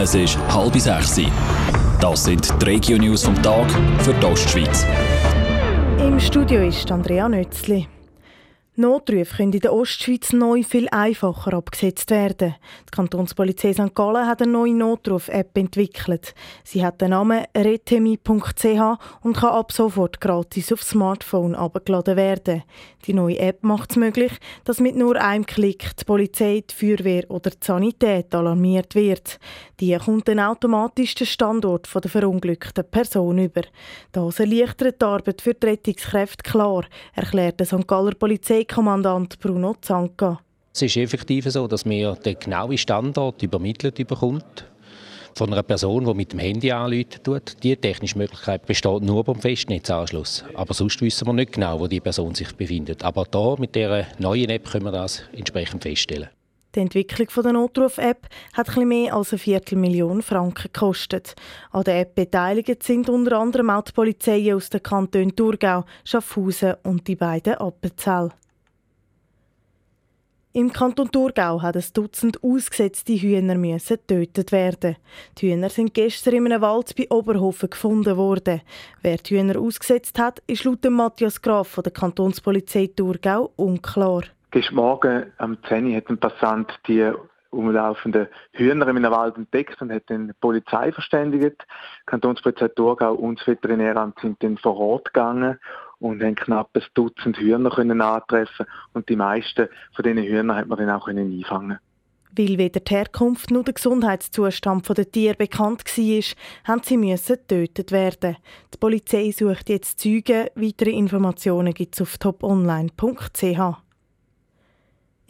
Es ist halb sechs. Das sind die Regio-News vom Tag für die Ostschweiz. Im Studio ist Andrea Nötzli. Notrufe können in der Ostschweiz neu viel einfacher abgesetzt werden. Die Kantonspolizei St. Gallen hat eine neue Notruf-App entwickelt. Sie hat den Namen retemi.ch und kann ab sofort gratis aufs Smartphone abgeladen werden. Die neue App macht es möglich, dass mit nur einem Klick die Polizei, die Feuerwehr oder die Sanität alarmiert wird. Die kommt dann automatisch den Standort der verunglückten Person über. Das erleichtert die Arbeit für die Rettungskräfte klar, erklärt der St. Galler Polizeikommandant Bruno Zanka. Es ist effektiv so, dass man den genauen Standort übermittelt bekommt von einer Person, die mit dem Handy anruft. Die technische Möglichkeit besteht nur beim Festnetzanschluss. Aber sonst wissen wir nicht genau, wo die Person sich befindet. Aber da mit dieser neuen App können wir das entsprechend feststellen. Die Entwicklung der Notruf-App hat etwas mehr als eine Viertelmillion Franken gekostet. An der App beteiligt sind unter anderem auch die Polizei aus den Kantonen Thurgau, Schaffhausen und die beiden Appenzell. Im Kanton Thurgau hat ein Dutzend ausgesetzte Hühner müssen getötet werden. Die Hühner sind gestern in einem Wald bei Oberhofen gefunden worden. Wer die Hühner ausgesetzt hat, ist laut Matthias Graf von der Kantonspolizei Thurgau unklar. Gestern Morgen am 10 Uhr hat ein Passant die umlaufenden Hühner in einem Wald entdeckt und hat die Polizei verständigt. Die Kantonspolizei Thurgau und das Veterinäramt sind dann vor Ort gegangen und haben knapp ein Dutzend Hühner können antreffen und die meisten von diesen Hühnern hat man dann auch können einfangen. Weil weder die Herkunft noch der Gesundheitszustand der Tiere bekannt war, haben sie müssen getötet werden. Die Polizei sucht jetzt Zeugen. Weitere Informationen gibt es auf toponline.ch.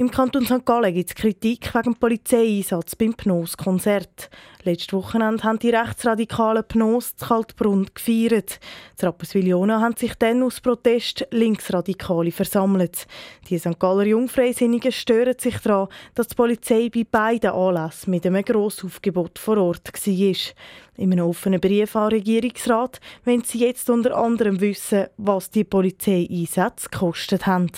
Im Kanton St. Gallen gibt es Kritik wegen Polizeieinsatz beim Pnos-Konzert. Letzte Wochenende haben die rechtsradikalen Pnos zu Kaltbrunn gefeiert. Die Rapperswil-Jona haben sich dann aus Protest Linksradikale versammelt. Die St. Galler Jungfreisinnigen stören sich daran, dass die Polizei bei beiden Anlässen mit einem Grossaufgebot vor Ort war. In einem offenen Brief an den Regierungsrat wollen sie jetzt unter anderem wissen, was die Polizeieinsätze gekostet haben.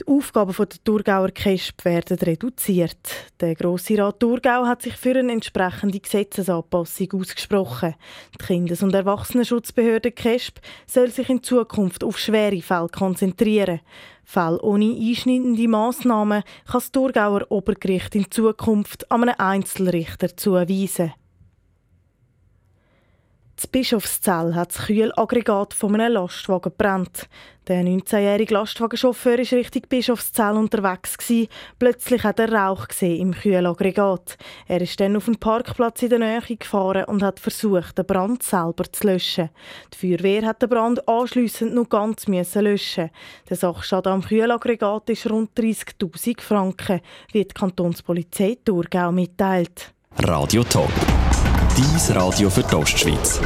Die Aufgaben der Thurgauer KESP werden reduziert. Der Grosse Rat Thurgau hat sich für eine entsprechende Gesetzesanpassung ausgesprochen. Die Kindes- und Erwachsenenschutzbehörde KESP soll sich in Zukunft auf schwere Fälle konzentrieren. Fälle ohne einschneidende Massnahmen kann das Thurgauer Obergericht in Zukunft an einen Einzelrichter zuweisen. Das Bischofszell hat das Kühlaggregat von einem Lastwagen gebrannt. Der 19-jährige Lastwagenchauffeur war Richtung Bischofszell unterwegs. Plötzlich hat er Rauch gesehen im Kühlaggregat. Er ist dann auf den Parkplatz in der Nähe gefahren und hat versucht, den Brand selber zu löschen. Die Feuerwehr hat den Brand anschliessend noch ganz müssen löschen. Der Sachschaden am Kühlaggregat ist rund 30.000 Franken, wie die Kantonspolizei Thurgau mitteilt. Radio Top. Dies Radio für die Ostschweiz.